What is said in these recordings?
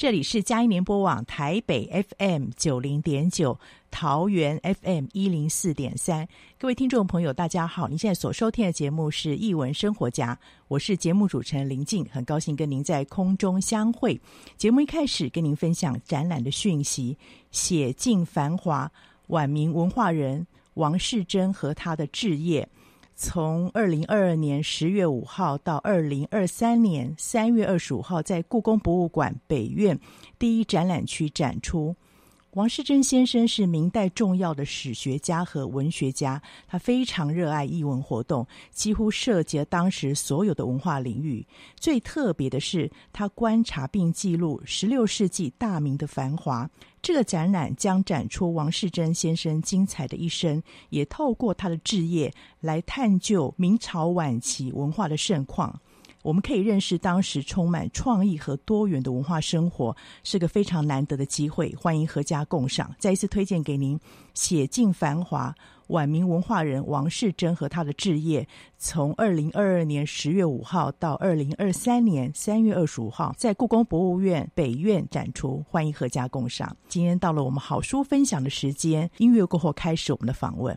这里是嘉音联播网台北 FM 九零点九，桃园 FM 一零四点三。各位听众朋友，大家好！您现在所收听的节目是《艺文生活家》，我是节目主持人林静，很高兴跟您在空中相会。节目一开始跟您分享展览的讯息：写尽繁华，晚明文化人王世贞和他的置业。从二零二二年十月五号到二零二三年三月二十五号，在故宫博物馆北院第一展览区展出。王世贞先生是明代重要的史学家和文学家，他非常热爱艺文活动，几乎涉及当时所有的文化领域。最特别的是，他观察并记录十六世纪大明的繁华。这个展览将展出王世贞先生精彩的一生，也透过他的志业来探究明朝晚期文化的盛况。我们可以认识当时充满创意和多元的文化生活，是个非常难得的机会。欢迎阖家共赏，再一次推荐给您《写尽繁华：晚明文化人王世贞和他的志业》，从二零二二年十月五号到二零二三年三月二十五号，在故宫博物院北院展出。欢迎阖家共赏。今天到了我们好书分享的时间，音乐过后开始我们的访问。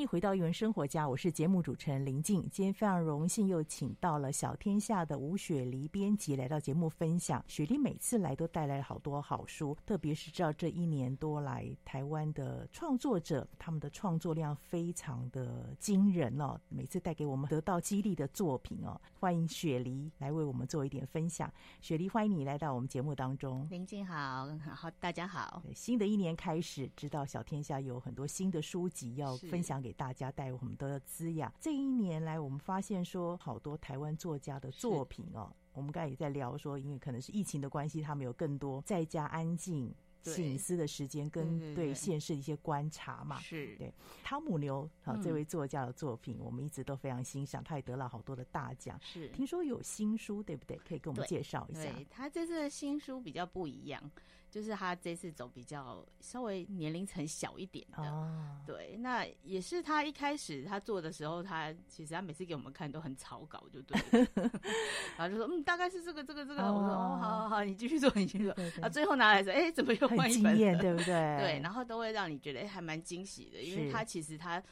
迎回到艺文生活家，我是节目主持人林静。今天非常荣幸又请到了小天下的吴雪梨编辑来到节目分享。雪梨每次来都带来了好多好书，特别是知道这一年多来台湾的创作者，他们的创作量非常的惊人哦。每次带给我们得到激励的作品哦。欢迎雪梨来为我们做一点分享。雪梨，欢迎你来到我们节目当中。林静好，好，大家好。新的一年开始，知道小天下有很多新的书籍要分享。给大家带我们的滋养。这一年来，我们发现说，好多台湾作家的作品哦。我们刚才也在聊说，因为可能是疫情的关系，他们有更多在家安静、醒思的时间，跟对现实的一些观察嘛。是对汤姆牛啊，这位作家的作品，我们一直都非常欣赏。他也得了好多的大奖。是听说有新书，对不对？可以跟我们介绍一下。对，他这次的新书比较不一样。就是他这次走比较稍微年龄层小一点的，哦，对，那也是他一开始他做的时候，他其实他每次给我们看都很草稿，就对，然后就说嗯，大概是这个这个这个，哦、我说哦，好好好，你继续做，你继续做，啊，最后拿来说，哎、欸，怎么又换一本？对不对？对，然后都会让你觉得哎、欸，还蛮惊喜的，因为他其实他。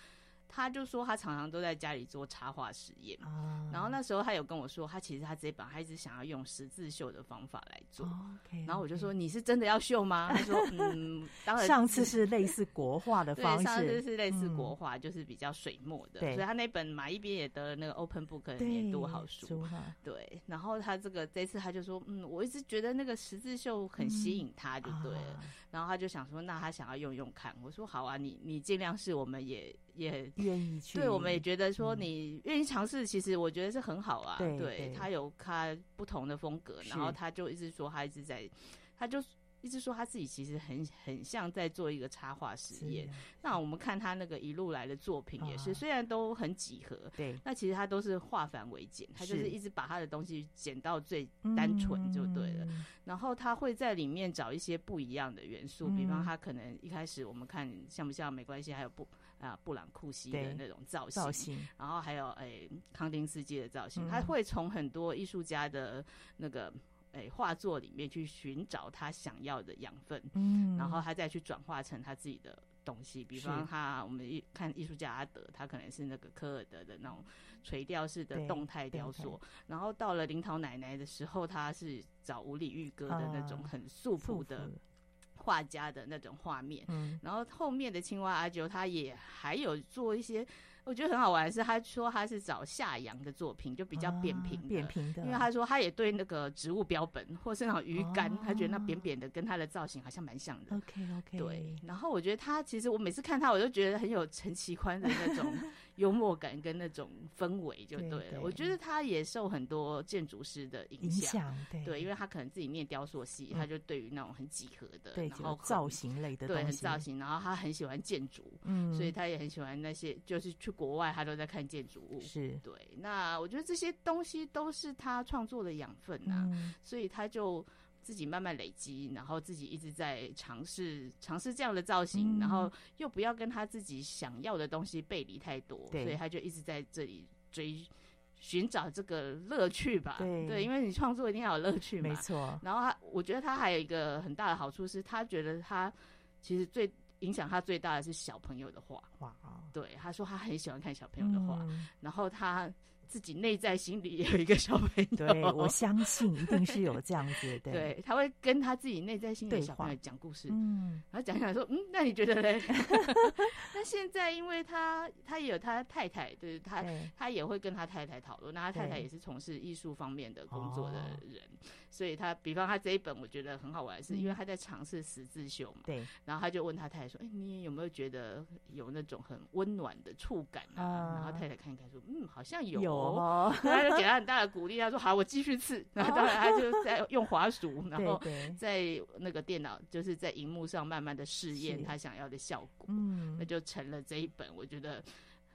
他就说他常常都在家里做插画实验，哦，然后那时候他有跟我说，他其实他这一本他一直想要用十字绣的方法来做，哦 okay, okay. 然后我就说你是真的要绣吗？他说 嗯，当然。上次是类似国画的方式，上次是类似国画，就是比较水墨的，嗯，所以他那本马一边也得了那个 Open Book 的年度好书，对。然后他这个这次他就说嗯，我一直觉得那个十字绣很吸引他，就对了，嗯啊。然后他就想说，那他想要用用看。我说好啊，你你尽量试，我们也。也愿意去，对，我们也觉得说你愿意尝试，其实我觉得是很好啊。对，对他有他不同的风格，然后他就一直说他一直在，他就。一直说他自己其实很很像在做一个插画实验。那我们看他那个一路来的作品也是，虽然都很几何，对，那其实他都是化繁为简，他就是一直把他的东西剪到最单纯就对了。然后他会在里面找一些不一样的元素，比方他可能一开始我们看像不像没关系，还有布啊布朗库西的那种造型，造型，然后还有诶康定斯基的造型，他会从很多艺术家的那个。诶，画作里面去寻找他想要的养分，嗯，然后他再去转化成他自己的东西。比方他，我们一看艺术家阿德，他可能是那个科尔德的那种垂钓式的动态雕塑。然后到了林桃奶奶的时候，他是找五里玉哥的那种很素朴的画家的那种画面。嗯，然后后面的青蛙阿九，他也还有做一些。我觉得很好玩的是，他说他是找夏阳的作品，就比较扁平的，扁平的。因为他说他也对那个植物标本或是那种鱼竿，他觉得那扁扁的跟他的造型好像蛮像的。OK OK。对，然后我觉得他其实我每次看他，我都觉得很有陈其宽的那种。幽默感跟那种氛围就对了。我觉得他也受很多建筑师的影响，对，对，因为他可能自己念雕塑系，嗯，他就对于那种很几何的，然后造型类的东西，对，很造型，然后他很喜欢建筑，嗯，所以他也很喜欢那些，就是去国外他都在看建筑物，是对。那我觉得这些东西都是他创作的养分呐，啊嗯，所以他就。自己慢慢累积，然后自己一直在尝试尝试这样的造型，嗯，然后又不要跟他自己想要的东西背离太多，所以他就一直在这里追寻找这个乐趣吧。对，对，因为你创作一定要有乐趣嘛。没错。然后他，我觉得他还有一个很大的好处是，他觉得他其实最影响他最大的是小朋友的画。哇，对，他说他很喜欢看小朋友的画，嗯，然后他。自己内在心里也有一个小朋友，对，我相信一定是有这样子的。对，他会跟他自己内在心里的小朋友讲故事，嗯，然后讲讲说，嗯，那你觉得嘞？那现在因为他他也有他太太，就是他他也会跟他太太讨论，那他太太也是从事艺术方面的工作的人，所以他比方他这一本我觉得很好玩，是因为他在尝试十字绣嘛，对，然后他就问他太太说，哎，你有没有觉得有那种很温暖的触感啊？然后太太看一看说，嗯，好像有。哦，他就给他很大的鼓励，他说好，我继续刺。然后当然他就在用滑鼠，然后在那个电脑就是在荧幕上慢慢的试验他想要的效果。嗯，那就成了这一本我觉得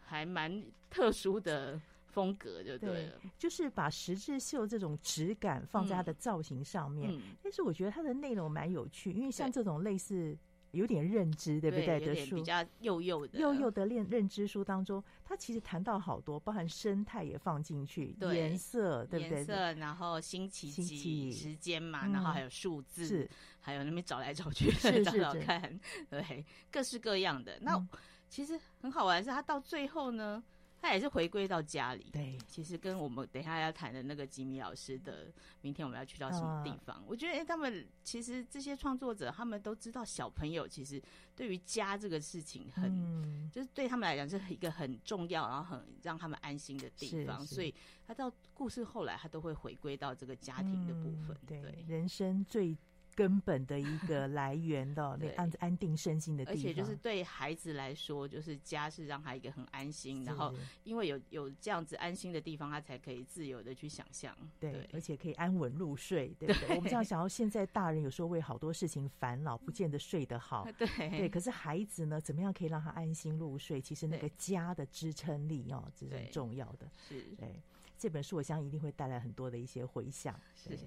还蛮特殊的风格就对了，对，就是把十字绣这种质感放在它的造型上面。嗯嗯、但是我觉得它的内容蛮有趣，因为像这种类似有点认知，对，不对？的书比较幼幼的幼幼的认认知书当中，它其实谈到好多，包含生态也放进去，颜色对不对？颜色，然后星期几时间嘛，然后还有数字，是还有那边找来找去的找找看，对，各式各样的。那、嗯、其实很好玩是，它到最后呢。他也是回归到家里，对，其实跟我们等一下要谈的那个吉米老师的，明天我们要去到什么地方？啊、我觉得，哎、欸，他们其实这些创作者，他们都知道小朋友其实对于家这个事情很，嗯、就是对他们来讲是一个很重要，然后很让他们安心的地方，所以他到故事后来，他都会回归到这个家庭的部分，嗯、对，对，人生最。根本的一个来源的 那安安定身心的地方，而且就是对孩子来说，就是家是让他一个很安心，然后因为有有这样子安心的地方，他才可以自由的去想象，对，而且可以安稳入睡，对不对？我们这样想要现在大人有时候为好多事情烦恼，不见得睡得好，对对。可是孩子呢，怎么样可以让他安心入睡？其实那个家的支撑力哦，这是很重要的。是，对这本书，我相信一定会带来很多的一些回响。是。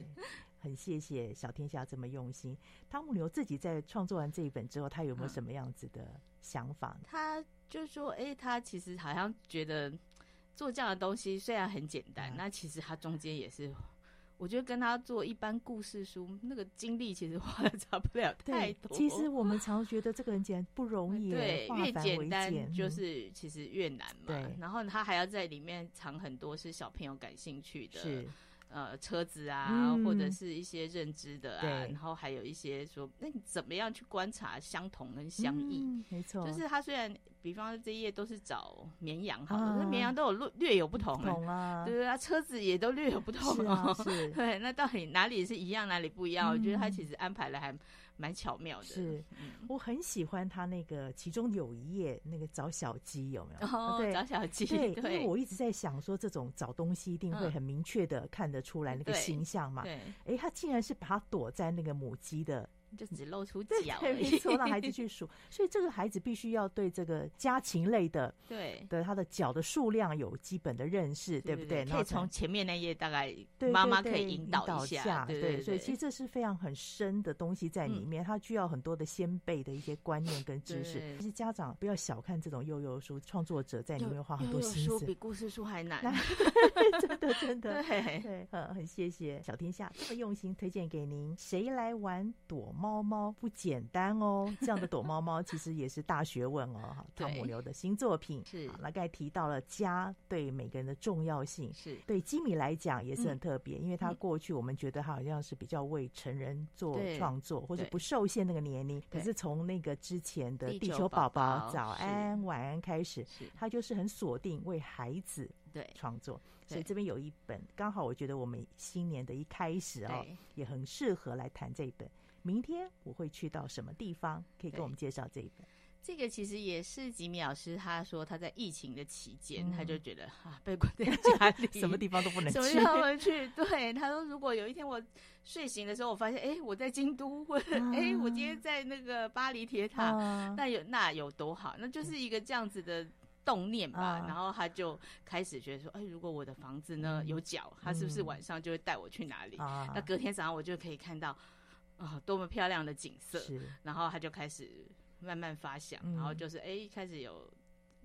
很谢谢小天下这么用心。汤姆牛自己在创作完这一本之后，他有没有什么样子的想法？他就说：“哎、欸，他其实好像觉得做这样的东西虽然很简单，嗯、那其实他中间也是，我觉得跟他做一般故事书那个精力其实花的差不了太多。其实我们常觉得这个很简单，不容易，对，越简单就是其实越难嘛。对，然后他还要在里面藏很多是小朋友感兴趣的。”是。呃，车子啊，嗯、或者是一些认知的啊，然后还有一些说，那你怎么样去观察相同跟相异？嗯、没错，就是他虽然，比方说这一页都是找绵羊，好的，那绵、啊、羊都有略略有不同，不同啊，对对啊？车子也都略有不同哦，是，啊、是，对，那到底哪里是一样，哪里不一样？嗯、我觉得他其实安排了还。蛮巧妙的，是，我很喜欢他那个其中有一页那个找小鸡有没有？哦，找小鸡，对，因为我一直在想说，这种找东西一定会很明确的看得出来那个形象嘛。对，哎，他竟然是把它躲在那个母鸡的。就只露出脚，没错，让孩子去数。所以这个孩子必须要对这个家禽类的，对的，他的脚的数量有基本的认识，对不对？可以从前面那页大概妈妈可以引导一下，对。所以其实这是非常很深的东西在里面，它需要很多的先辈的一些观念跟知识。其实家长不要小看这种幼幼书，创作者在里面花很多心思，比故事书还难，真的真的。对对，很很谢谢小天下这么用心推荐给您。谁来玩躲猫？猫猫不简单哦，这样的躲猫猫其实也是大学问哦。汤姆牛的新作品是，那刚才提到了家对每个人的重要性，是对吉米来讲也是很特别，嗯、因为他过去我们觉得他好像是比较为成人做创作，或者不受限那个年龄。可是从那个之前的地球宝宝早安晚安开始，他就是很锁定为孩子对创作，所以这边有一本刚好我觉得我们新年的一开始哦，也很适合来谈这一本。明天我会去到什么地方？可以跟我们介绍这一本。这个其实也是吉米老师，他说他在疫情的期间，嗯、他就觉得啊，被关在家里，什么地方都不能去，什么地方不能去。对，他说，如果有一天我睡醒的时候，我发现，哎，我在京都，或者哎，我今天在那个巴黎铁塔，啊、那有那有多好？那就是一个这样子的动念吧。啊、然后他就开始觉得说，哎，如果我的房子呢有脚，他是不是晚上就会带我去哪里？啊、那隔天早上我就可以看到。啊、哦，多么漂亮的景色！是然后他就开始慢慢发想，嗯、然后就是哎，开始有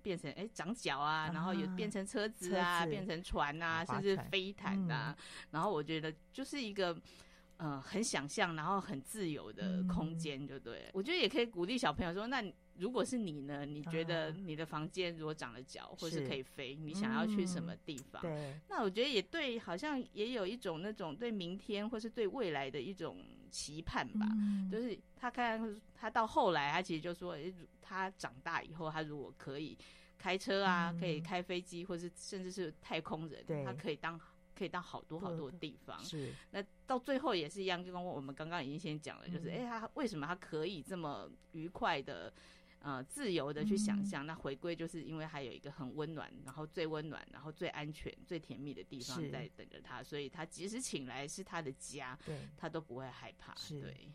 变成哎长脚啊，啊然后有变成车子啊，子变成船啊，船甚至飞毯啊。嗯、然后我觉得就是一个嗯、呃，很想象，然后很自由的空间，就对。嗯、我觉得也可以鼓励小朋友说，那如果是你呢？你觉得你的房间如果长了脚，或是可以飞，你想要去什么地方？嗯、对。那我觉得也对，好像也有一种那种对明天或是对未来的一种。期盼吧，嗯、就是他看他到后来，他其实就说，他长大以后，他如果可以开车啊，嗯、可以开飞机，或是甚至是太空人，他可以当可以到好多好多的地方。是，那到最后也是一样，就跟我们刚刚已经先讲了，就是，哎、嗯，他为什么他可以这么愉快的？呃，自由的去想象，嗯、那回归就是因为还有一个很温暖，然后最温暖，然后最安全、最甜蜜的地方在等着他，所以他即使请来是他的家，对，他都不会害怕。是对，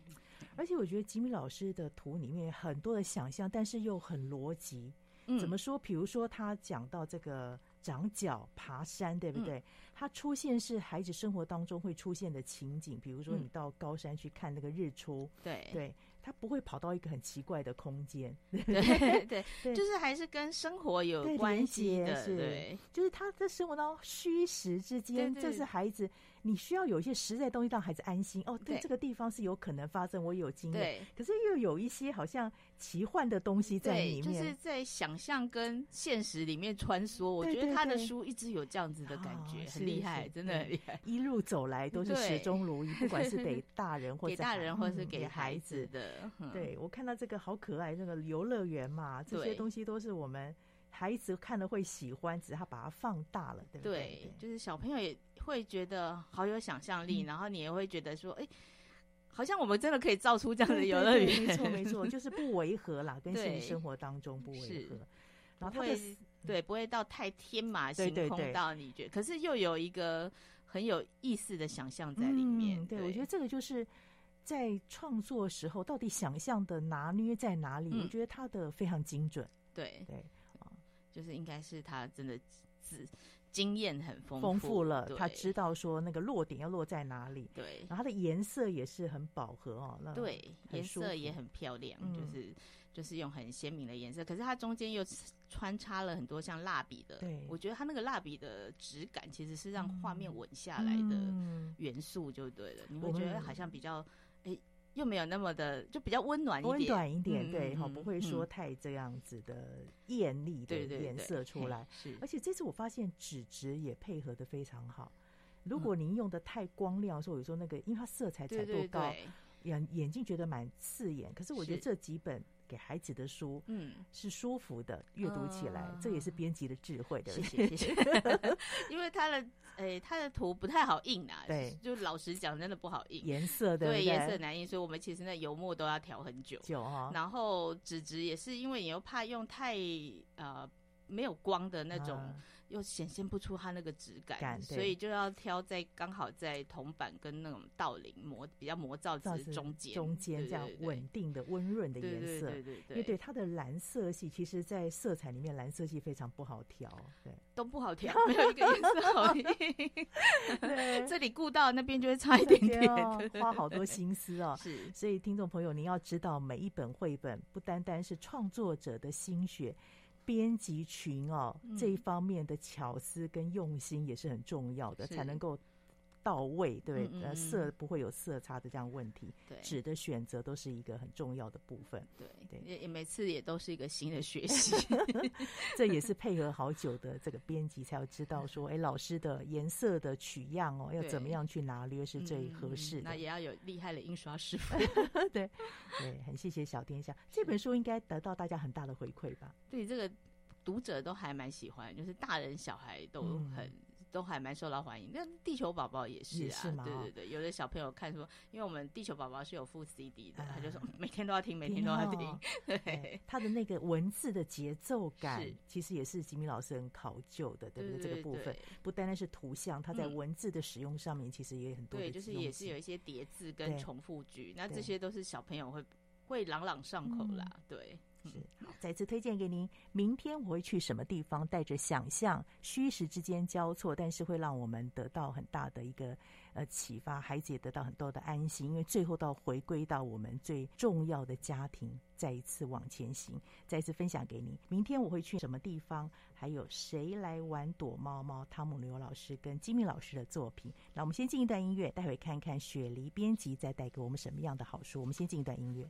而且我觉得吉米老师的图里面很多的想象，但是又很逻辑。嗯、怎么说？比如说他讲到这个长脚、爬山，对不对？嗯、它出现是孩子生活当中会出现的情景，比如说你到高山去看那个日出，嗯、对对。他不会跑到一个很奇怪的空间，对 对对，就是还是跟生活有关系的，对，对，就是他在生活当中虚实之间，这是孩子。你需要有一些实在东西让孩子安心哦，对，这个地方是有可能发生，我有经验。对，可是又有一些好像奇幻的东西在里面，就是在想象跟现实里面穿梭。我觉得他的书一直有这样子的感觉，很厉害，真的很厉害。一路走来都是始终如一，不管是给大人或者 给大人，或是给孩子的。对，我看到这个好可爱，这个游乐园嘛，这些东西都是我们孩子看了会喜欢，只是他把它放大了，对不对？对，就是小朋友也。会觉得好有想象力，嗯，然后你也会觉得说，哎，好像我们真的可以造出这样的游乐园。没错，没错，就是不违和啦，跟现实生活当中不违和。然后他会对，不会到太天马行空到你觉得，可是又有一个很有意思的想象在里面。嗯、对，对，我觉得这个就是在创作时候，到底想象的拿捏在哪里？嗯、我觉得他的非常精准。对对啊，就是应该是他真的自。经验很丰丰富了，他知道说那个落点要落在哪里。对，然后它的颜色也是很饱和哦。那对，颜色也很漂亮，嗯、就是就是用很鲜明的颜色。可是它中间又穿插了很多像蜡笔的，对，我觉得它那个蜡笔的质感其实是让画面稳下来的元素，就对了。嗯、你会觉得好像比较哎。欸又没有那么的，就比较温暖一点，温暖一点，对，哈、嗯，不会说太这样子的艳丽的颜色出来。是，而且这次我发现纸质也配合的非常好。如果您用的太光亮，说有时候那个，因为它色彩彩度高，眼眼睛觉得蛮刺眼。可是我觉得这几本。给孩子的书，嗯，是舒服的，阅读起来，这也是编辑的智慧的。谢谢谢谢。因为他的，诶，他的图不太好印啊，对，就老实讲，真的不好印，颜色的，对，颜色难印，所以我们其实那油墨都要调很久，久哈。然后纸质也是，因为你又怕用太呃没有光的那种。又显现不出它那个质感，感，所以就要挑在刚好在铜板跟那种道林磨比较磨造纸中间，中间这样稳定的温润的颜色。对对对，对，对，因为对它的蓝色系，其实在色彩里面蓝色系非常不好调，对，都不好调，没有一个颜色好 印。对，这里顾到那边就会差一点点，哦，花好多心思哦。是，所以听众朋友，您要知道，每一本绘本不单单是创作者的心血。编辑群哦，这一方面的巧思跟用心也是很重要的，才能够到位，对，呃，色不会有色差的这样问题。对，纸的选择都是一个很重要的部分。对对，也也每次也都是一个新的学习，这也是配合好久的这个编辑才要知道说，哎，老师的颜色的取样哦，要怎么样去拿捏是最合适的。那也要有厉害的印刷师傅。对对，很谢谢小天下这本书应该得到大家很大的回馈吧？对这个。读者都还蛮喜欢，就是大人小孩都很、嗯、都还蛮受到欢迎。那地球宝宝也是啊，是对对对，有的小朋友看说，因为我们地球宝宝是有附 CD 的，他就说 每天都要听，每天都要听。哦、对，他的那个文字的节奏感，其实也是吉米老师很考究的，对不对？这个部分不单单是图像，他在文字的使用上面其实也有很多的。对，就是也是有一些叠字跟重复句，那这些都是小朋友会会朗朗上口啦，嗯、对。是，好，再次推荐给您。明天我会去什么地方？带着想象，虚实之间交错，但是会让我们得到很大的一个呃启发，孩子也得到很多的安心。因为最后到回归到我们最重要的家庭，再一次往前行。再次分享给您。明天我会去什么地方？还有谁来玩躲猫猫？汤姆牛老师跟吉米老师的作品。那我们先进一段音乐，待会看看雪梨编辑再带给我们什么样的好书。我们先进一段音乐。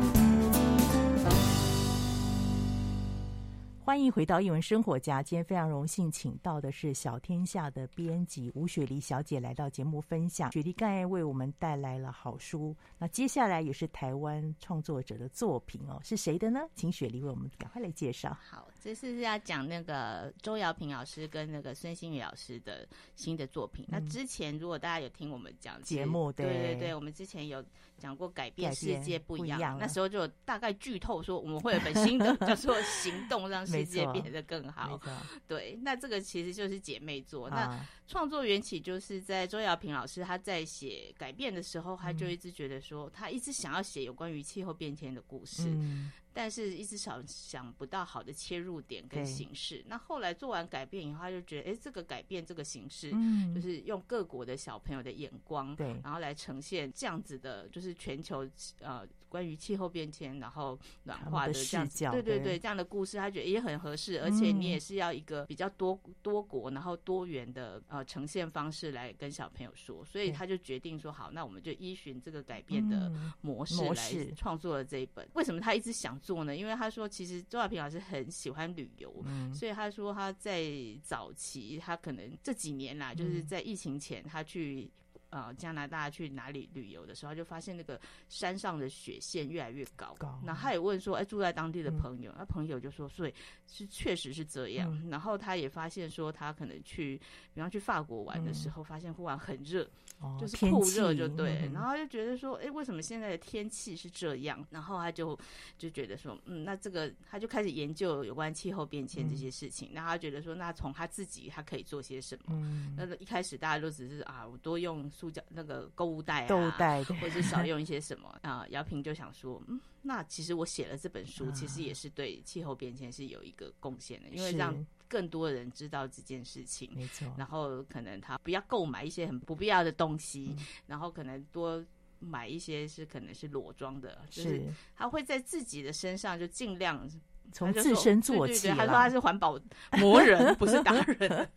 欢迎回到一文生活家。今天非常荣幸请到的是小天下的编辑吴雪梨小姐来到节目分享。雪梨刚才为我们带来了好书，那接下来也是台湾创作者的作品哦，是谁的呢？请雪梨为我们赶快来介绍。好，这是要讲那个周瑶平老师跟那个孙新宇老师的新的作品。嗯、那之前如果大家有听我们讲节目，对对对，我们之前有讲过改变世界不一样，那时候就大概剧透说我们会有本新的 叫做行动让。世界变得更好，对，那这个其实就是姐妹作。啊、那创作缘起就是在周瑶平老师他在写改变的时候，他就一直觉得说，他一直想要写有关于气候变迁的故事。嗯但是一直想想不到好的切入点跟形式。那后来做完改变以后，他就觉得，哎、欸，这个改变这个形式，就是用各国的小朋友的眼光，对，然后来呈现这样子的，就是全球呃关于气候变迁，然后暖化的这样子，对对对，这样的故事，他觉得也很合适。而且你也是要一个比较多多国，然后多元的呃呈现方式来跟小朋友说，所以他就决定说，好，那我们就依循这个改变的模式来创作了这一本。为什么他一直想做呢？因为他说，其实周亚平老师很喜欢旅游，嗯，所以他说他在早期，他可能这几年啦，就是在疫情前，他去。呃，加拿大去哪里旅游的时候，他就发现那个山上的雪线越来越高。高。然后他也问说：“哎，住在当地的朋友，那、嗯、朋友就说，所以是确实是这样。嗯”然后他也发现说，他可能去，比方去法国玩的时候，嗯、发现忽然很热，哦、就是酷热，就对。嗯、然后就觉得说：“哎，为什么现在的天气是这样？”然后他就就觉得说：“嗯，那这个他就开始研究有关气候变迁这些事情。然后他觉得说，那从他自己他可以做些什么？嗯、那一开始大家都只是啊，我多用。塑胶那个购物袋啊，购物袋，或者是少用一些什么啊？姚平就想说，嗯，那其实我写了这本书，其实也是对气候变迁是有一个贡献的，因为让更多的人知道这件事情，没错。然后可能他不要购买一些很不必要的东西，然后可能多买一些是可能是裸装的，就是他会在自己的身上就尽量。从自身做起，他说他是环保魔人，不是达人。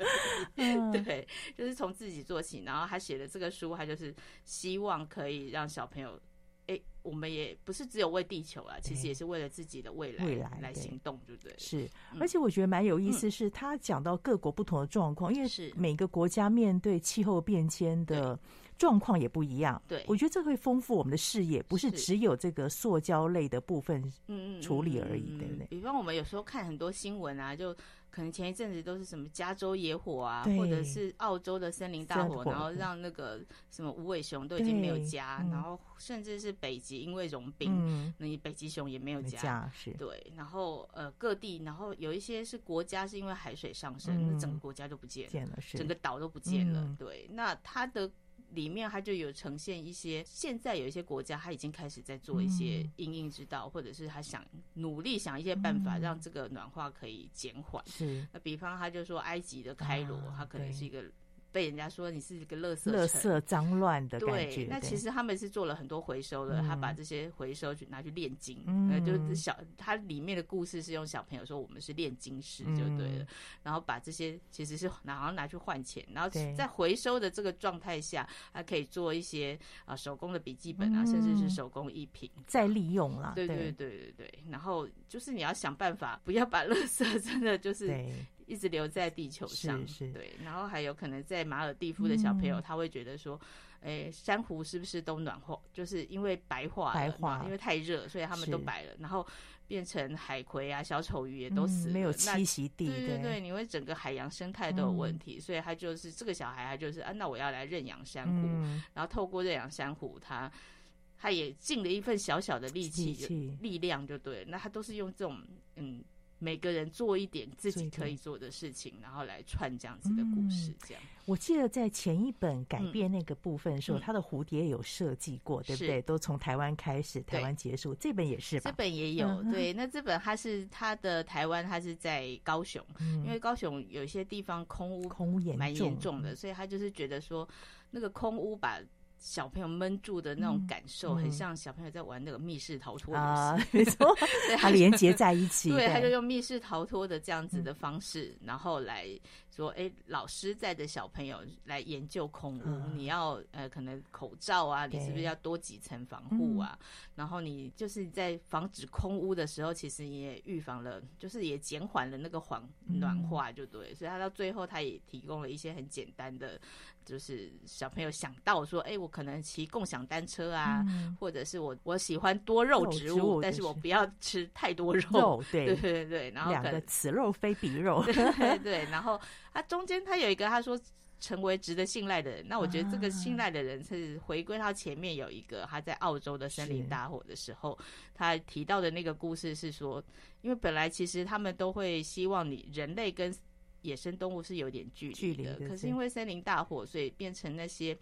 对，就是从自己做起。然后他写的这个书，他就是希望可以让小朋友，哎，我们也不是只有为地球啊，其实也是为了自己的未来，未来来行动，对不对？是。而且我觉得蛮有意思，是他讲到各国不同的状况，因为是每个国家面对气候变迁的。状况也不一样，对，我觉得这会丰富我们的视野，不是只有这个塑胶类的部分嗯处理而已，对不对？比方我们有时候看很多新闻啊，就可能前一阵子都是什么加州野火啊，或者是澳洲的森林大火，然后让那个什么无尾熊都已经没有家，然后甚至是北极因为融冰，那你北极熊也没有家，是，对，然后呃各地，然后有一些是国家是因为海水上升，那整个国家都不见了，整个岛都不见了，对，那它的。里面它就有呈现一些，现在有一些国家，它已经开始在做一些因应之道，或者是他想努力想一些办法，让这个暖化可以减缓。是，那比方他就说埃及的开罗，它可能是一个。被人家说你是一个垃圾、垃圾脏乱的感觉。对，那其实他们是做了很多回收的，他把这些回收去拿去炼金，呃，就是小，它里面的故事是用小朋友说我们是炼金师就对了，然后把这些其实是然后拿去换钱，然后在回收的这个状态下，还可以做一些啊手工的笔记本啊，甚至是手工艺品再利用了。对对对对对，然后就是你要想办法不要把垃圾 真的就是。一直留在地球上，对，然后还有可能在马尔蒂夫的小朋友，他会觉得说，哎、嗯，珊瑚是不是都暖化？就是因为白化，白化，因为太热，所以他们都白了，然后变成海葵啊、小丑鱼也都死了，嗯、没有栖息地。对对对，你会整个海洋生态都有问题，嗯、所以他就是这个小孩，他就是啊，那我要来认养珊瑚，嗯、然后透过认养珊瑚，他他也尽了一份小小的力气、力量，就对了。那他都是用这种嗯。每个人做一点自己可以做的事情，然后来串这样子的故事。这样，嗯、我记得在前一本改变那个部分的时候，他、嗯、的蝴蝶有设计过，对不对？都从台湾开始，台湾结束。这本也是吧？这本也有。嗯、对，那这本它是它的台湾，它是在高雄，嗯、因为高雄有些地方空屋空屋蛮严重的，所以他就是觉得说那个空屋把。小朋友闷住的那种感受，很像小朋友在玩那个密室逃脱游戏，没错，它连接在一起。对，他就用密室逃脱的这样子的方式，然后来说，哎，老师在的小朋友来研究空污，你要呃，可能口罩啊，你是不是要多几层防护啊？然后你就是在防止空屋的时候，其实也预防了，就是也减缓了那个环暖化，就对。所以他到最后，他也提供了一些很简单的。就是小朋友想到说，哎、欸，我可能骑共享单车啊，嗯、或者是我我喜欢多肉植物，但是我不要吃太多肉。肉对对对对，然后两个此肉非彼肉。对对对，然后他中间他有一个他说成为值得信赖的人，那我觉得这个信赖的人是回归到前面有一个他在澳洲的森林大火的时候，是他提到的那个故事是说，因为本来其实他们都会希望你人类跟野生动物是有点距离的，可是因为森林大火，所以变成那些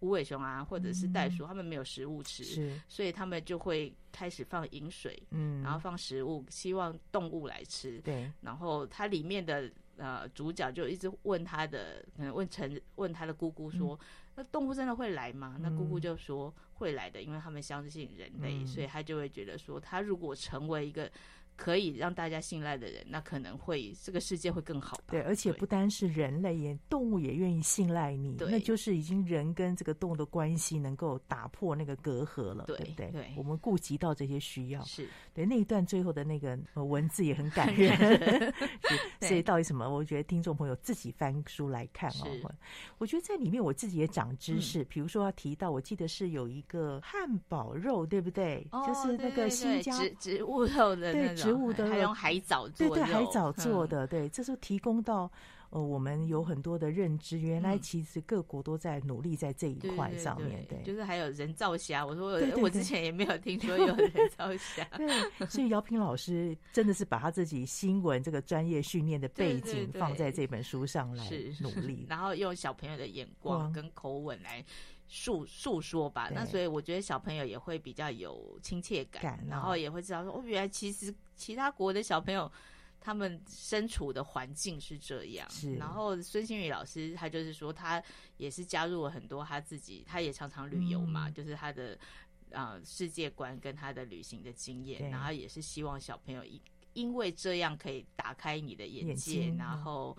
无尾熊啊，或者是袋鼠，他们没有食物吃，所以他们就会开始放饮水，嗯，然后放食物，希望动物来吃。对，然后它里面的呃主角就一直问他的，可能问陈问他的姑姑说，那动物真的会来吗？那姑姑就说会来的，因为他们相信人类，所以他就会觉得说，他如果成为一个。可以让大家信赖的人，那可能会这个世界会更好吧。对，而且不单是人类，也动物也愿意信赖你，对那就是已经人跟这个动物的关系能够打破那个隔阂了，对，对不对？对，我们顾及到这些需要，是对那一段最后的那个文字也很感人。所以到底什么？我觉得听众朋友自己翻书来看哦。是我觉得在里面我自己也长知识，比、嗯、如说要提到，我记得是有一个汉堡肉，对不对？哦、就是那个新疆植植物肉的那种。植物的还用海藻做的，对对，海藻做的，嗯、对，这是提供到呃，我们有很多的认知。原来其实各国都在努力在这一块上面，对，对，对，对，就是还有人造虾。我说，我之前也没有听说有人 造虾。对，所以姚平老师真的是把他自己新闻这个专业训练的背景放在这本书上来努力，然后用小朋友的眼光跟口吻来。诉诉说吧，那所以我觉得小朋友也会比较有亲切感，感然后也会知道说，哦，原来其实其他国的小朋友他们身处的环境是这样。是，然后孙新宇老师他就是说，他也是加入了很多他自己，他也常常旅游嘛，嗯、就是他的啊、呃、世界观跟他的旅行的经验，然后也是希望小朋友因因为这样可以打开你的眼界，眼然后。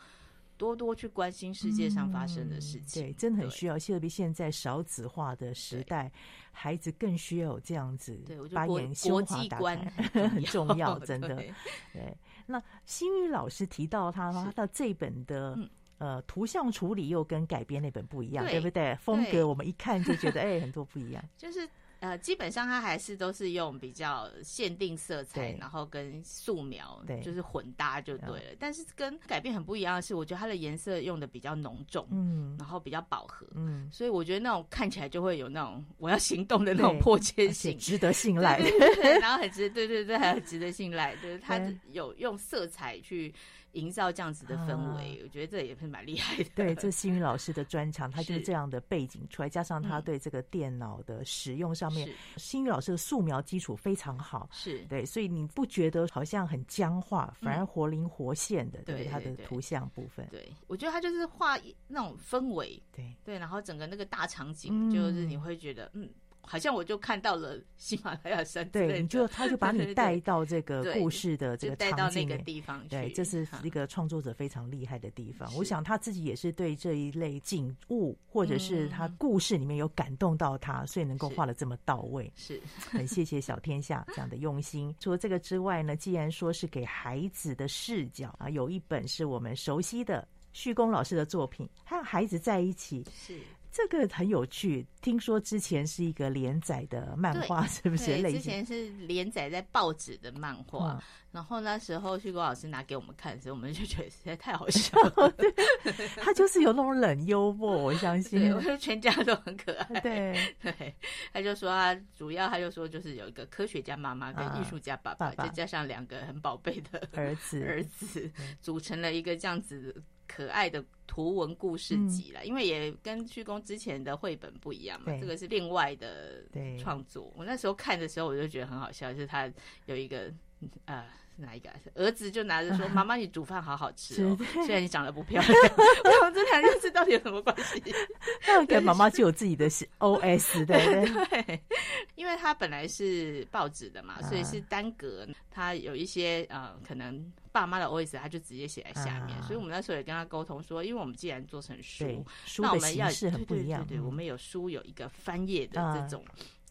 多多去关心世界上发生的事情，嗯、对，真的很需要。特别现在少子化的时代，孩子更需要有这样子，对，把眼国际观 很重要，真的。对，对，那新宇老师提到他，他到这本的、嗯、呃图像处理又跟改编那本不一样，对，对不对？风格我们一看就觉得，哎，很多不一样，就是。呃，基本上它还是都是用比较限定色彩，然后跟素描对就是混搭就对了。但是跟改变很不一样的是，我觉得它的颜色用的比较浓重，嗯，然后比较饱和，嗯，所以我觉得那种看起来就会有那种我要行动的那种迫切性，值得信赖，对对对，然后很值，对对对，还有值得信赖，就是它有用色彩去。营造这样子的氛围，啊、我觉得这也是蛮厉害的。对，这新宇老师的专长，他就是这样的背景出来，加上他对这个电脑的使用上面，新宇、嗯、老师的素描基础非常好。是对，所以你不觉得好像很僵化，反而活灵活现的。嗯、对，他的图像部分。对，我觉得他就是画那种氛围。对对，然后整个那个大场景，就是你会觉得嗯。嗯好像我就看到了喜马拉雅山，对，你就 他就把你带到这个故事的这个带到那个地方去，对，这是一个创作者非常厉害的地方。我想他自己也是对这一类景物或者是他故事里面有感动到他，所以能够画的这么到位。是，很谢谢小天下这样的用心。除了这个之外呢，既然说是给孩子的视角啊，有一本是我们熟悉的。旭公老师的作品，还有孩子在一起，是这个很有趣，听说之前是一个连载的漫画，是不是？之前是连载在报纸的漫画，嗯、然后那时候旭国老师拿给我们看的时候，我们就觉得实在太好笑 了。对，他就是有那种冷幽默，我相 信。我说全家都很可爱。对对，他就说他主要，他就说就是有一个科学家妈妈跟艺术家爸爸，啊、爸爸就加上两个很宝贝的儿子，儿子组成了一个这样子。可爱的图文故事集了，嗯、因为也跟旭公之前的绘本不一样嘛，这个是另外的创作。我那时候看的时候，我就觉得很好笑，就是他有一个呃。哪一个儿子就拿着说：“妈妈，你煮饭好好吃哦，虽然你长得不漂亮。”我们这两件事到底有什么关系？那跟妈妈就有自己的 OS 的，对，因为他本来是报纸的嘛，所以是单格，他有一些呃，可能爸妈的 OS，他就直接写在下面。所以我们那时候也跟他沟通说，因为我们既然做成书，那我们要是很不一样，对，我们有书有一个翻页的这种。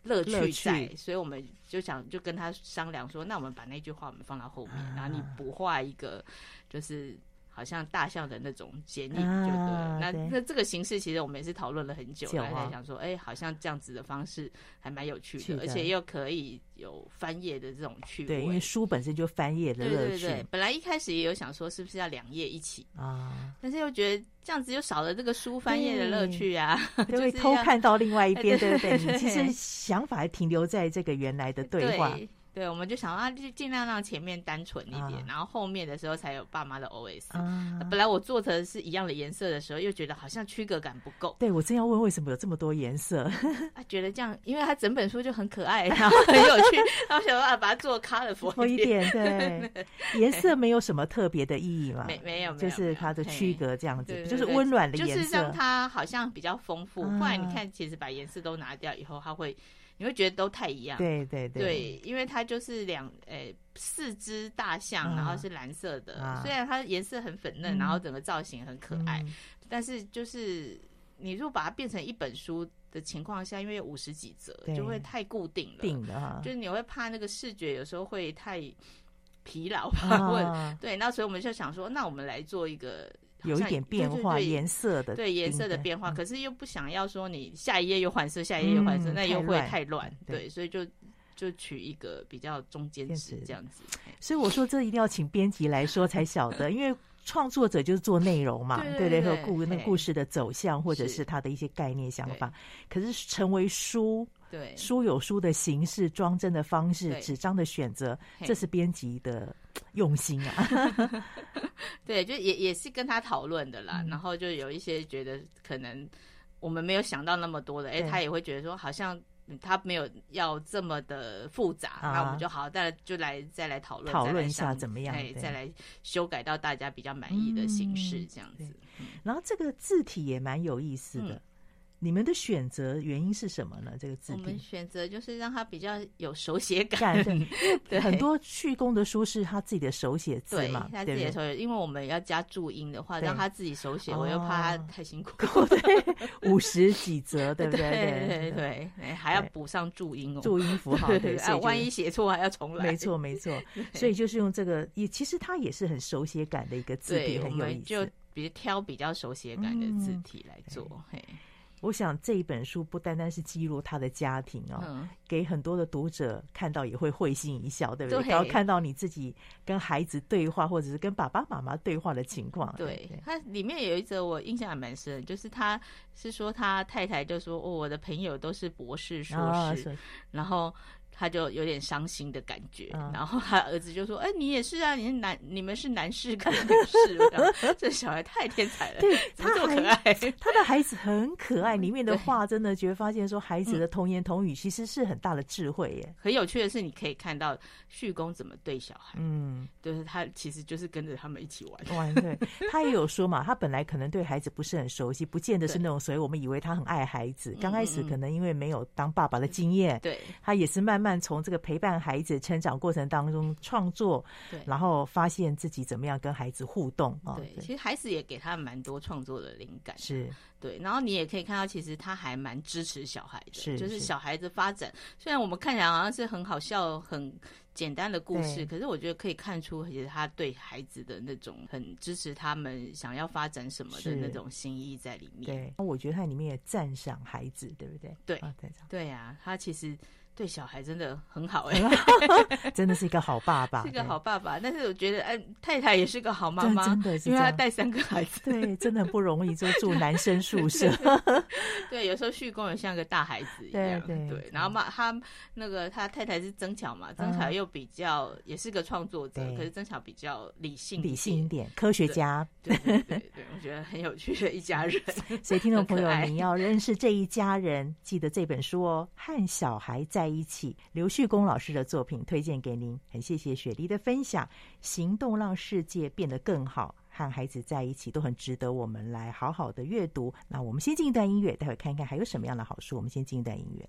乐趣在，趣所以我们就想就跟他商量说，那我们把那句话我们放到后面，啊、然后你补画一个，就是。好像大象的那种剪影，就对。那那这个形式，其实我们也是讨论了很久，还在想说，哎，好像这样子的方式还蛮有趣的，而且又可以有翻页的这种趣味。对，因为书本身就翻页的乐趣。对对对，本来一开始也有想说，是不是要两页一起啊？但是又觉得这样子又少了这个书翻页的乐趣啊，就会偷看到另外一边，对不对？你其实想法还停留在这个原来的对话。对，我们就想啊，就尽量让前面单纯一点，啊、然后后面的时候才有爸妈的 OS。啊、本来我做成是一样的颜色的时候，又觉得好像区隔感不够。对，我正要问为什么有这么多颜色？啊，觉得这样，因为它整本书就很可爱，然后很有趣，然后想说啊，把它做 colorful 一点。对，颜色没有什么特别的意义嘛？没没有，就是它的区隔这样子，就是温暖的颜色，就是让它好像比较丰富。不然你看，其实把颜色都拿掉以后，它会。你会觉得都太一样，对对对，对，因为它就是两诶、欸、四只大象，然后是蓝色的，啊、虽然它颜色很粉嫩，嗯、然后整个造型很可爱，嗯、但是就是你如果把它变成一本书的情况下，因为有五十几则，对就会太固定了，就是你会怕那个视觉有时候会太疲劳吧？啊、对，那所以我们就想说，那我们来做一个。有一点变化，颜色的对颜色的变化，可是又不想要说你下一页又换色，下一页又换色，那又会太乱。对，所以就就取一个比较中间值这样子。所以我说这一定要请编辑来说才晓得，因为创作者就是做内容嘛，对对，和故那故事的走向或者是他的一些概念想法。可是成为书。对，书有书的形式，装帧的方式，纸张的选择，这是编辑的用心啊。对，就也也是跟他讨论的啦。然后就有一些觉得可能我们没有想到那么多的，哎，他也会觉得说好像他没有要这么的复杂，那我们就好，再就来再来讨论讨论一下怎么样，哎，再来修改到大家比较满意的形式这样子。然后这个字体也蛮有意思的。你们的选择原因是什么呢？这个字体，我们选择就是让它比较有手写感。对，很多旭公的书是他自己的手写字嘛，对，他自己的手写。因为我们要加注音的话，让他自己手写，我又怕他太辛苦。对，五十几则，对不对？对对对，还要补上注音哦，注音符号。对，啊，万一写错还要重来。没错，没错。所以就是用这个，也其实它也是很手写感的一个字体，很有意思。就比如挑比较手写感的字体来做，嘿。我想这一本书不单单是记录他的家庭哦，嗯、给很多的读者看到也会会心一笑，对不对？对，然后看到你自己跟孩子对话，或者是跟爸爸妈妈对话的情况。对，它里面有一则我印象还蛮深，就是他是说他太太就说：“哦，我的朋友都是博士、硕士，哦、然后。”他就有点伤心的感觉，嗯、然后他儿子就说：“哎、欸，你也是啊，你是男，你们是男士跟女士，这小孩太天才了，对，他这么可爱，他的孩子很可爱，里面的话真的觉得发现说孩子的童言童语其实是很大的智慧耶。很有趣的是，你可以看到旭公怎么对小孩，嗯，就是他其实就是跟着他们一起玩玩。对，他也有说嘛，他本来可能对孩子不是很熟悉，不见得是那种，所以我们以为他很爱孩子。刚开始可能因为没有当爸爸的经验，对，他也是慢慢。从这个陪伴孩子成长过程当中创作，对，然后发现自己怎么样跟孩子互动啊？对，其实孩子也给他蛮多创作的灵感，是对。然后你也可以看到，其实他还蛮支持小孩的，是就是小孩子发展。虽然我们看起来好像是很好笑、很简单的故事，可是我觉得可以看出，其实他对孩子的那种很支持，他们想要发展什么的那种心意在里面。对，我觉得他里面也赞赏孩子，对不对？对，啊、对呀、啊，他其实。对小孩真的很好哎 真的是一个好爸爸，是个好爸爸。但是我觉得，哎，太太也是个好妈妈，真的是，因为她带三个孩子，对，真的很不容易，就住男生宿舍。对，有时候旭公也像个大孩子一样，对对。然后嘛，他那个他太太是曾巧嘛，曾巧又比较也是个创作者，可是曾巧比较理性，理性一点，科学家。对对对，我觉得很有趣的一家人。所以听众朋友，你要认识这一家人，记得这本书哦，《和小孩在》。一起，刘旭公老师的作品推荐给您，很谢谢雪梨的分享。行动让世界变得更好，和孩子在一起都很值得我们来好好的阅读。那我们先进一段音乐，待会看一看还有什么样的好书。我们先进一段音乐。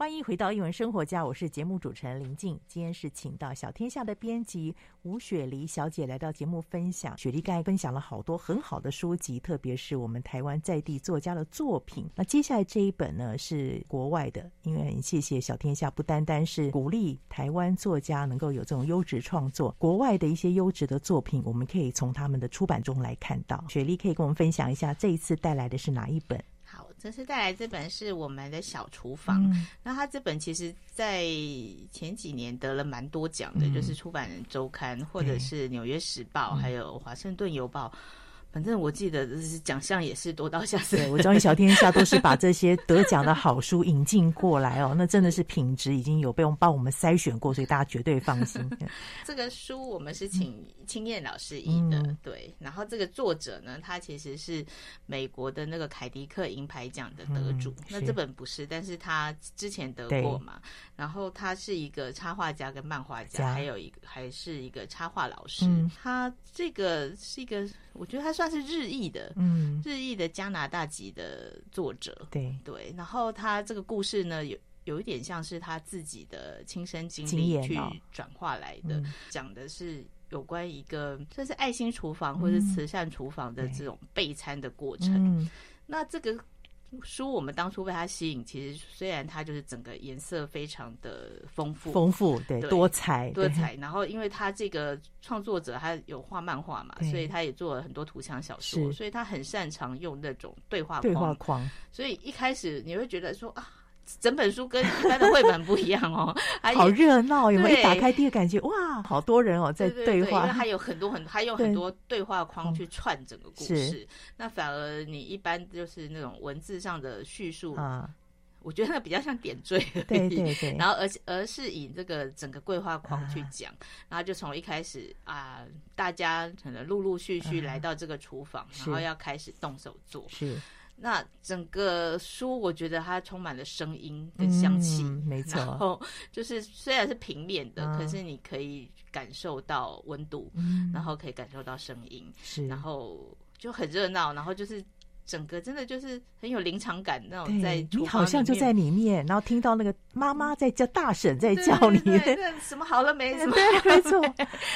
欢迎回到英文生活家，我是节目主持人林静。今天是请到小天下的编辑吴雪梨小姐来到节目分享。雪梨刚才分享了好多很好的书籍，特别是我们台湾在地作家的作品。那接下来这一本呢是国外的，因为很谢谢小天下，不单单是鼓励台湾作家能够有这种优质创作，国外的一些优质的作品，我们可以从他们的出版中来看到。雪梨可以跟我们分享一下这一次带来的是哪一本？这次带来这本是我们的小厨房。嗯、那他这本其实，在前几年得了蛮多奖的，嗯、就是出版人周刊，或者是纽约时报，嗯、还有华盛顿邮报。反正我记得是奖项也是多到吓死。对，我教你小天下都是把这些得奖的好书引进过来哦，那真的是品质已经有被我们帮我们筛选过，所以大家绝对放心。这个书我们是请青燕老师译的，嗯、对。然后这个作者呢，他其实是美国的那个凯迪克银牌奖的得主。嗯、那这本不是，但是他之前得过嘛。然后他是一个插画家跟漫画家，还有一个还是一个插画老师。嗯、他这个是一个。我觉得他算是日裔的，嗯，日裔的加拿大籍的作者，对对。然后他这个故事呢，有有一点像是他自己的亲身经历去转化来的，讲的是有关一个算是爱心厨房或者慈善厨房的这种备餐的过程。那这个。书我们当初被它吸引，其实虽然它就是整个颜色非常的丰富，丰富对，对多彩多彩。然后因为他这个创作者他有画漫画嘛，所以他也做了很多图像小说，所以他很擅长用那种对话框。对话框。所以一开始你会觉得说啊。整本书跟一般的绘本不一样哦，好热闹！有没有一打开第一个感觉哇，好多人哦在对话，因为它有很多很，它用很多对话框去串整个故事。那反而你一般就是那种文字上的叙述啊，我觉得那比较像点缀而已。对对对。然后而而是以这个整个对话框去讲，然后就从一开始啊，大家可能陆陆续续来到这个厨房，然后要开始动手做。是。那整个书，我觉得它充满了声音跟香气，嗯，没错。然后就是虽然是平面的，嗯，可是你可以感受到温度，嗯，然后可以感受到声音，是，然后就很热闹，然后就是。整个真的就是很有临场感，那种在你好像就在里面，然后听到那个妈妈在叫大婶在叫你，对 对对，什么好了没？什么对，没错。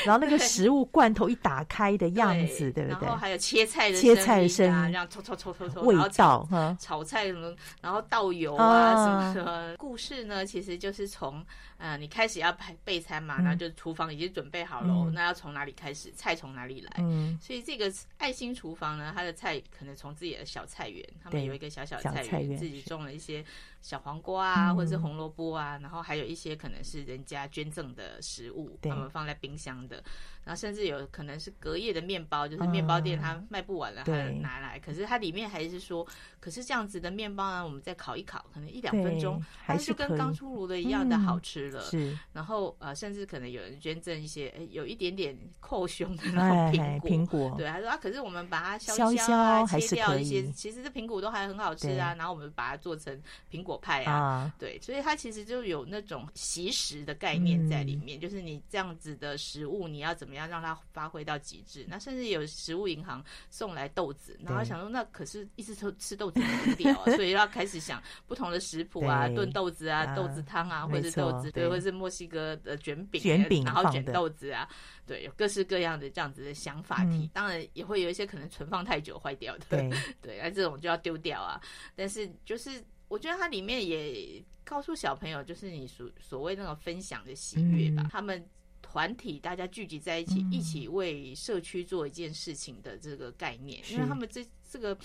然后那个食物罐头一打开的样子，对，对不对？然后还有切菜的切菜声啊，这样抽抽抽抽抽，味道炒，炒菜什么，然后倒油啊什么什么。故事呢，其实就是从。嗯，你开始要备备餐嘛，那、嗯、就厨房已经准备好了，嗯、那要从哪里开始？菜从哪里来？嗯，所以这个爱心厨房呢，它的菜可能从自己的小菜园，他们有一个小小菜园，自己种了一些小黄瓜啊，嗯、或者是红萝卜啊，然后还有一些可能是人家捐赠的食物，他们放在冰箱的。然后甚至有可能是隔夜的面包，就是面包店它卖不完了，它拿来。可是它里面还是说，可是这样子的面包呢，我们再烤一烤，可能一两分钟，还是跟刚出炉的一样的好吃了。是。然后呃，甚至可能有人捐赠一些，哎，有一点点扣胸的那种苹果。苹果。对，他说啊，可是我们把它削削啊，切掉一些，其实这苹果都还很好吃啊。然后我们把它做成苹果派啊。对，所以它其实就有那种习食的概念在里面，就是你这样子的食物，你要怎么。样让它发挥到极致，那甚至有食物银行送来豆子，然后想说，那可是一直吃吃豆子很掉？啊，所以要开始想不同的食谱啊，炖豆子啊，豆子汤啊，或者是豆子对，或者是墨西哥的卷饼，卷饼，然后卷豆子啊，对，有各式各样的这样子的想法。题，当然也会有一些可能存放太久坏掉的，对，对，那这种就要丢掉啊。但是就是我觉得它里面也告诉小朋友，就是你所所谓那种分享的喜悦吧，他们。团体大家聚集在一起，嗯、一起为社区做一件事情的这个概念，因为他们这这个，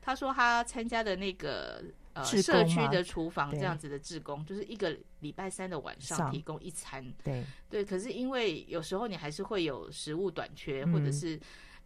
他说他参加的那个呃社区的厨房这样子的志工，就是一个礼拜三的晚上提供一餐，对对。可是因为有时候你还是会有食物短缺，嗯、或者是。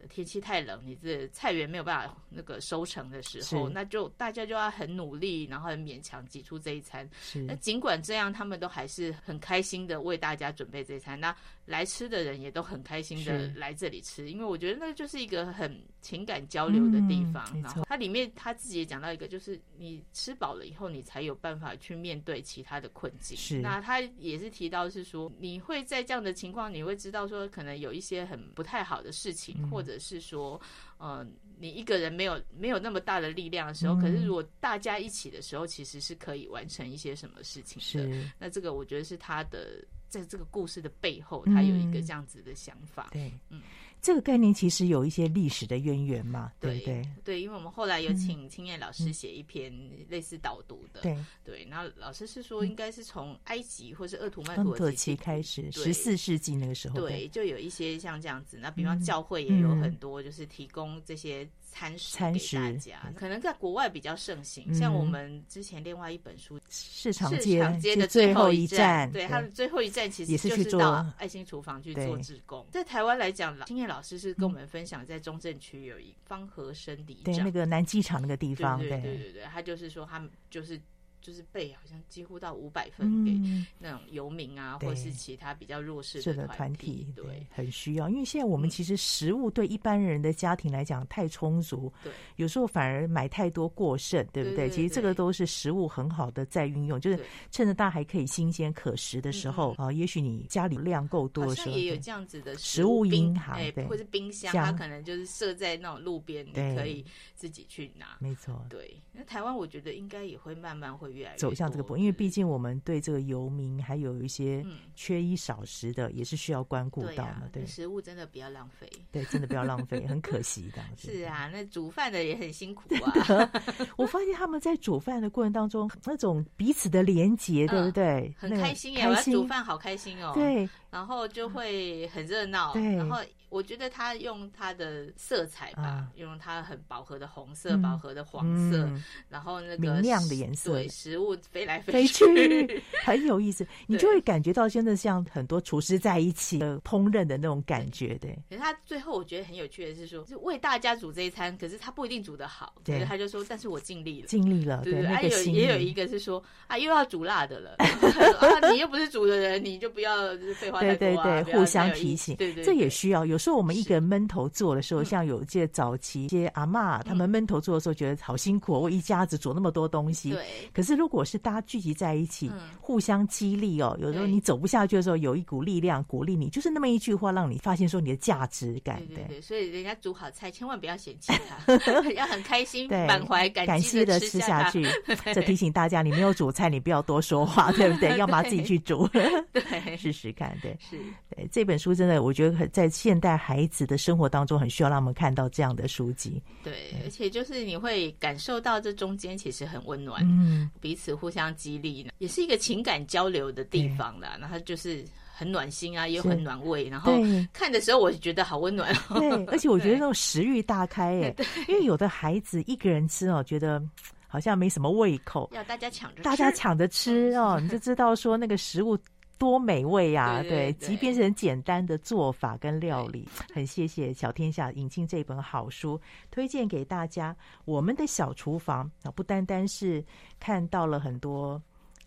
天气太冷，你这菜园没有办法那个收成的时候，那就大家就要很努力，然后很勉强挤出这一餐。是，那尽管这样，他们都还是很开心的为大家准备这一餐。那来吃的人也都很开心的来这里吃，因为我觉得那就是一个很情感交流的地方。嗯、然后它里面他自己也讲到一个，就是你吃饱了以后，你才有办法去面对其他的困境。是，那他也是提到是说，你会在这样的情况，你会知道说，可能有一些很不太好的事情，嗯、或者是说，嗯、呃，你一个人没有没有那么大的力量的时候，嗯、可是如果大家一起的时候，其实是可以完成一些什么事情的。那这个我觉得是他的在这个故事的背后，他有一个这样子的想法。嗯、对，嗯。这个概念其实有一些历史的渊源嘛，对不对？对，因为我们后来有请青燕老师写一篇类似导读的，对对。然后老师是说，应该是从埃及或是鄂图曼土耳其开始，十四世纪那个时候，对，就有一些像这样子。那比方教会也有很多，就是提供这些餐食给大家。可能在国外比较盛行，像我们之前另外一本书《市场街的最后一站》，对它的最后一站其实也是去到爱心厨房去做志工。在台湾来讲，青叶老师是跟我们分享，在中正区有一方和生里长，对那个南机场那个地方，对对对对，他就是说他们就是。就是被好像几乎到五百分给那种游民啊，或是其他比较弱势的团体，对，很需要。因为现在我们其实食物对一般人的家庭来讲太充足，对，有时候反而买太多过剩，对不对？其实这个都是食物很好的在运用，就是趁着大家还可以新鲜可食的时候啊，也许你家里量够多的时候，也有这样子的食物银行，对，或是冰箱，它可能就是设在那种路边，你可以自己去拿。没错，对。那台湾我觉得应该也会慢慢会。走向这个步，因为毕竟我们对这个游民还有一些缺衣少食的，也是需要关顾到嘛。对，食物真的不要浪费。对，真的不要浪费，很可惜的。是啊，那煮饭的也很辛苦啊。我发现他们在煮饭的过程当中，那种彼此的连结，对不对？很开心耶！我要煮饭好开心哦。对，然后就会很热闹。对，然后。我觉得他用他的色彩吧，用他很饱和的红色、饱和的黄色，然后那个明亮的颜色，对，食物飞来飞去，很有意思。你就会感觉到真的像很多厨师在一起烹饪的那种感觉，对。可是他最后我觉得很有趣的是说，就为大家煮这一餐，可是他不一定煮得好，对。他就说，但是我尽力了，尽力了，对。还有也有一个是说，啊，又要煮辣的了，啊，你又不是煮的人，你就不要废话啊。对对对，互相提醒，对对，这也需要。有时候我们一个人闷。头做的时候，像有一些早期一些阿嬷，他们闷头做的时候，觉得好辛苦，我一家子煮那么多东西。对。可是如果是大家聚集在一起，互相激励哦，有时候你走不下去的时候，有一股力量鼓励你，就是那么一句话，让你发现说你的价值感。对对。所以人家煮好菜，千万不要嫌弃他，要很开心、满怀感激的吃下去。这提醒大家，你没有煮菜，你不要多说话，对不对？要么自己去煮，对，试试看。对，是。对这本书真的，我觉得在现代孩子的生活当中很需要让我们看到这样的书籍，对，而且就是你会感受到这中间其实很温暖，嗯，彼此互相激励呢，也是一个情感交流的地方啦。然后就是很暖心啊，也很暖胃。然后看的时候我觉得好温暖，对，而且我 觉得那种食欲大开哎，因为有的孩子一个人吃哦，觉得好像没什么胃口，要大家抢着，大家抢着吃哦，你就知道说那个食物。多美味呀、啊！对，对，对，对，即便是很简单的做法跟料理，很谢谢小天下引进这本好书，推荐给大家。我们的小厨房啊，不单单是看到了很多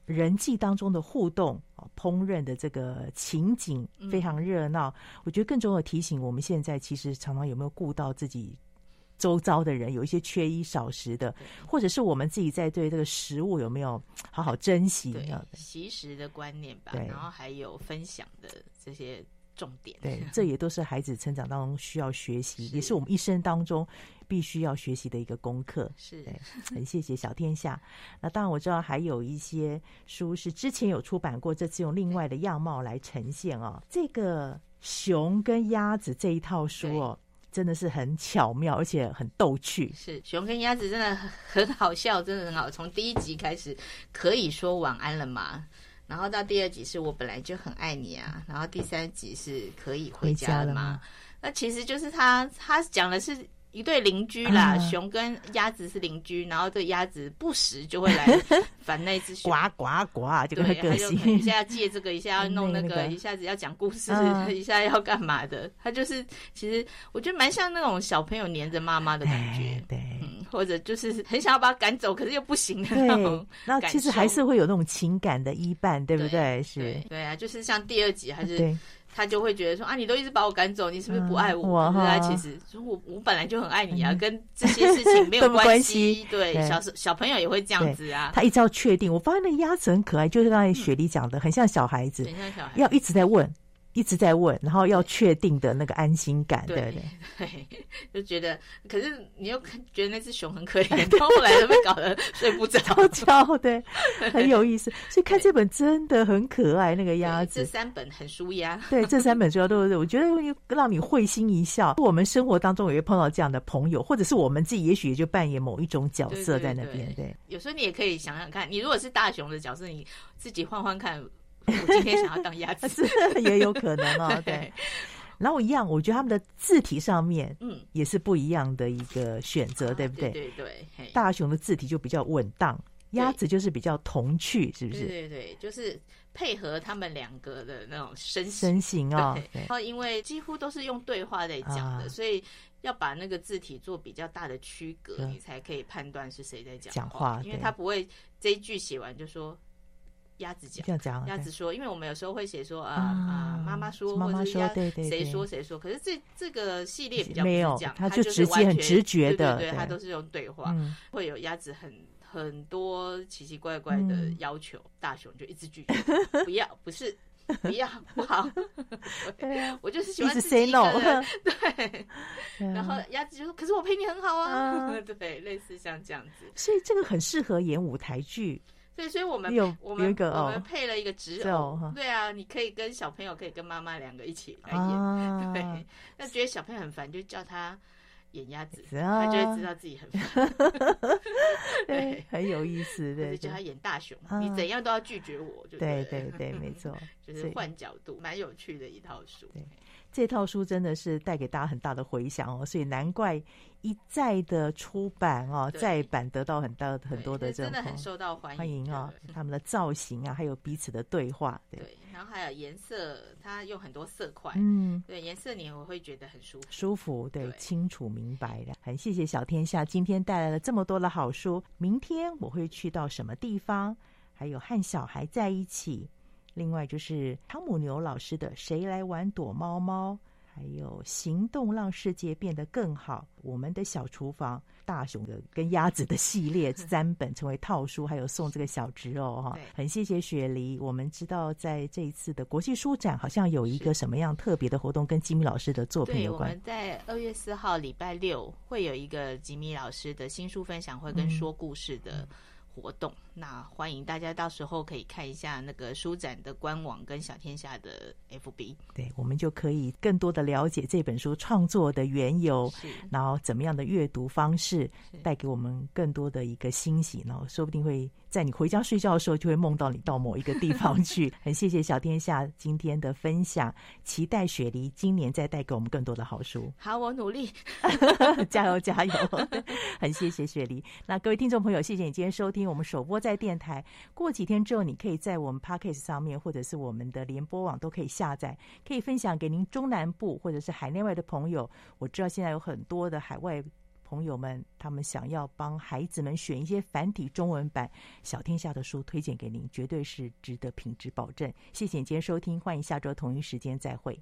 人际当中的互动，烹饪的这个情景非常热闹。嗯、我觉得更重要的提醒，我们现在其实常常有没有顾到自己。周遭的人有一些缺衣少食的，或者是我们自己在对这个食物有没有好好珍惜？对，惜食的观念吧。对，然后还有分享的这些重点。对，这也都是孩子成长当中需要学习，也是我们一生当中必须要学习的一个功课。是，对，很谢谢小天下。那当然我知道还有一些书是之前有出版过，这次用另外的样貌来呈现哦。这个熊跟鸭子这一套书哦。真的是很巧妙，而且很逗趣。是熊跟鸭子真的很好笑，真的很好。从第一集开始，可以说晚安了嘛？然后到第二集是我本来就很爱你啊，然后第三集是可以回家了嘛？那其实就是他他讲的是。一对邻居啦，嗯、熊跟鸭子是邻居，然后这鸭子不时就会来 烦那只熊，呱呱呱，这个个性，一下要借这个，一下要弄那个，那个、一下子要讲故事，嗯、一下要干嘛的？他就是其实我觉得蛮像那种小朋友黏着妈妈的感觉，对，嗯，或者就是很想要把他赶走，可是又不行的那种。那其实还是会有那种情感的依伴，对不对？对是对，对啊，就是像第二集还是。他就会觉得说啊，你都一直把我赶走，你是不是不爱我？可是他其实说我我本来就很爱你啊，跟这些事情没有关系。对，小小朋友也会这样子啊。他一直要确定。我发现那个鸭子很可爱，就是刚才雪梨讲的，很像小孩子，很像小孩，要一直在问。一直在问，然后要确定的那个安心感，对对对，就觉得，可是你又觉得那只熊很可怜，到后来都被搞得睡不着觉，对，很有意思。所以看这本真的很可爱，那个鸭子。这三本很舒压，对，这三本书都是，我觉得会让你会心一笑。我们生活当中也会碰到这样的朋友，或者是我们自己，也许也就扮演某一种角色在那边。对，有时候你也可以想想看，你如果是大熊的角色，你自己换换看。我今天想要当鸭子，也有可能哦。对，然后一样，我觉得他们的字体上面，嗯，也是不一样的一个选择，嗯、对不对？对对对。大熊的字体就比较稳当，鸭子就是比较童趣，是不是？对对对，就是配合他们两个的那种身身形啊。然后因为几乎都是用对话在讲的，啊、所以要把那个字体做比较大的区隔，你才可以判断是谁在讲话。讲话，因为他不会这一句写完就说。鸭子讲，鸭子说，因为我们有时候会写说啊啊，妈妈说，或者是鸭谁说谁说，可是这这个系列比较没有讲，他就直接很直觉的，对，他都是用对话，会有鸭子很很多奇奇怪怪的要求，大熊就一直拒绝，不要，不是，不要，不好，我就是喜欢自己一个人，对，然后鸭子就说，可是我陪你很好啊，对，类似像这样子，所以这个很适合演舞台剧。对，所以我们有我们我们配了一个纸偶，对啊，你可以跟小朋友，可以跟妈妈两个一起来演，对。那觉得小朋友很烦，就叫他演鸭子，他就会知道自己很烦，对，很有意思。对，叫他演大熊，你怎样都要拒绝我，就对对对，没错，就是换角度，蛮有趣的一套书。对。这套书真的是带给大家很大的回响哦，所以难怪一再的出版哦，再版得到很大很多的这种，真的很受到欢迎，欢迎哦。他们的造型啊，还有彼此的对话，对，对然后还有颜色，它用很多色块，嗯，对，颜色你我会觉得很舒服，舒服，对，对清楚明白的。很谢谢小天下今天带来了这么多的好书，明天我会去到什么地方？还有和小孩在一起。另外就是汤姆牛老师的《谁来玩躲猫猫》，还有《行动让世界变得更好》，我们的小厨房大熊的跟鸭子的系列三本成为套书，还有送这个小植哦 哈，很谢谢雪梨。我们知道在这一次的国际书展，好像有一个什么样特别的活动，跟吉米老师的作品有关。我们在二月四号礼拜六会有一个吉米老师的新书分享会跟说故事的。嗯活动，那欢迎大家到时候可以看一下那个书展的官网跟小天下的 FB，对，我们就可以更多的了解这本书创作的缘由，然后怎么样的阅读方式带给我们更多的一个欣喜，然后说不定会。在你回家睡觉的时候，就会梦到你到某一个地方去。很谢谢小天下今天的分享，期待雪梨今年再带给我们更多的好书。好，我努力，加 油加油！很谢谢雪梨。那各位听众朋友，谢谢你今天收听我们首播在电台。过几天之后，你可以在我们 Podcast 上面，或者是我们的联播网都可以下载，可以分享给您中南部或者是海内外的朋友。我知道现在有很多的海外。朋友们，他们想要帮孩子们选一些繁体中文版小天下的书，推荐给您，绝对是值得品质保证。谢谢您今天收听，欢迎下周同一时间再会。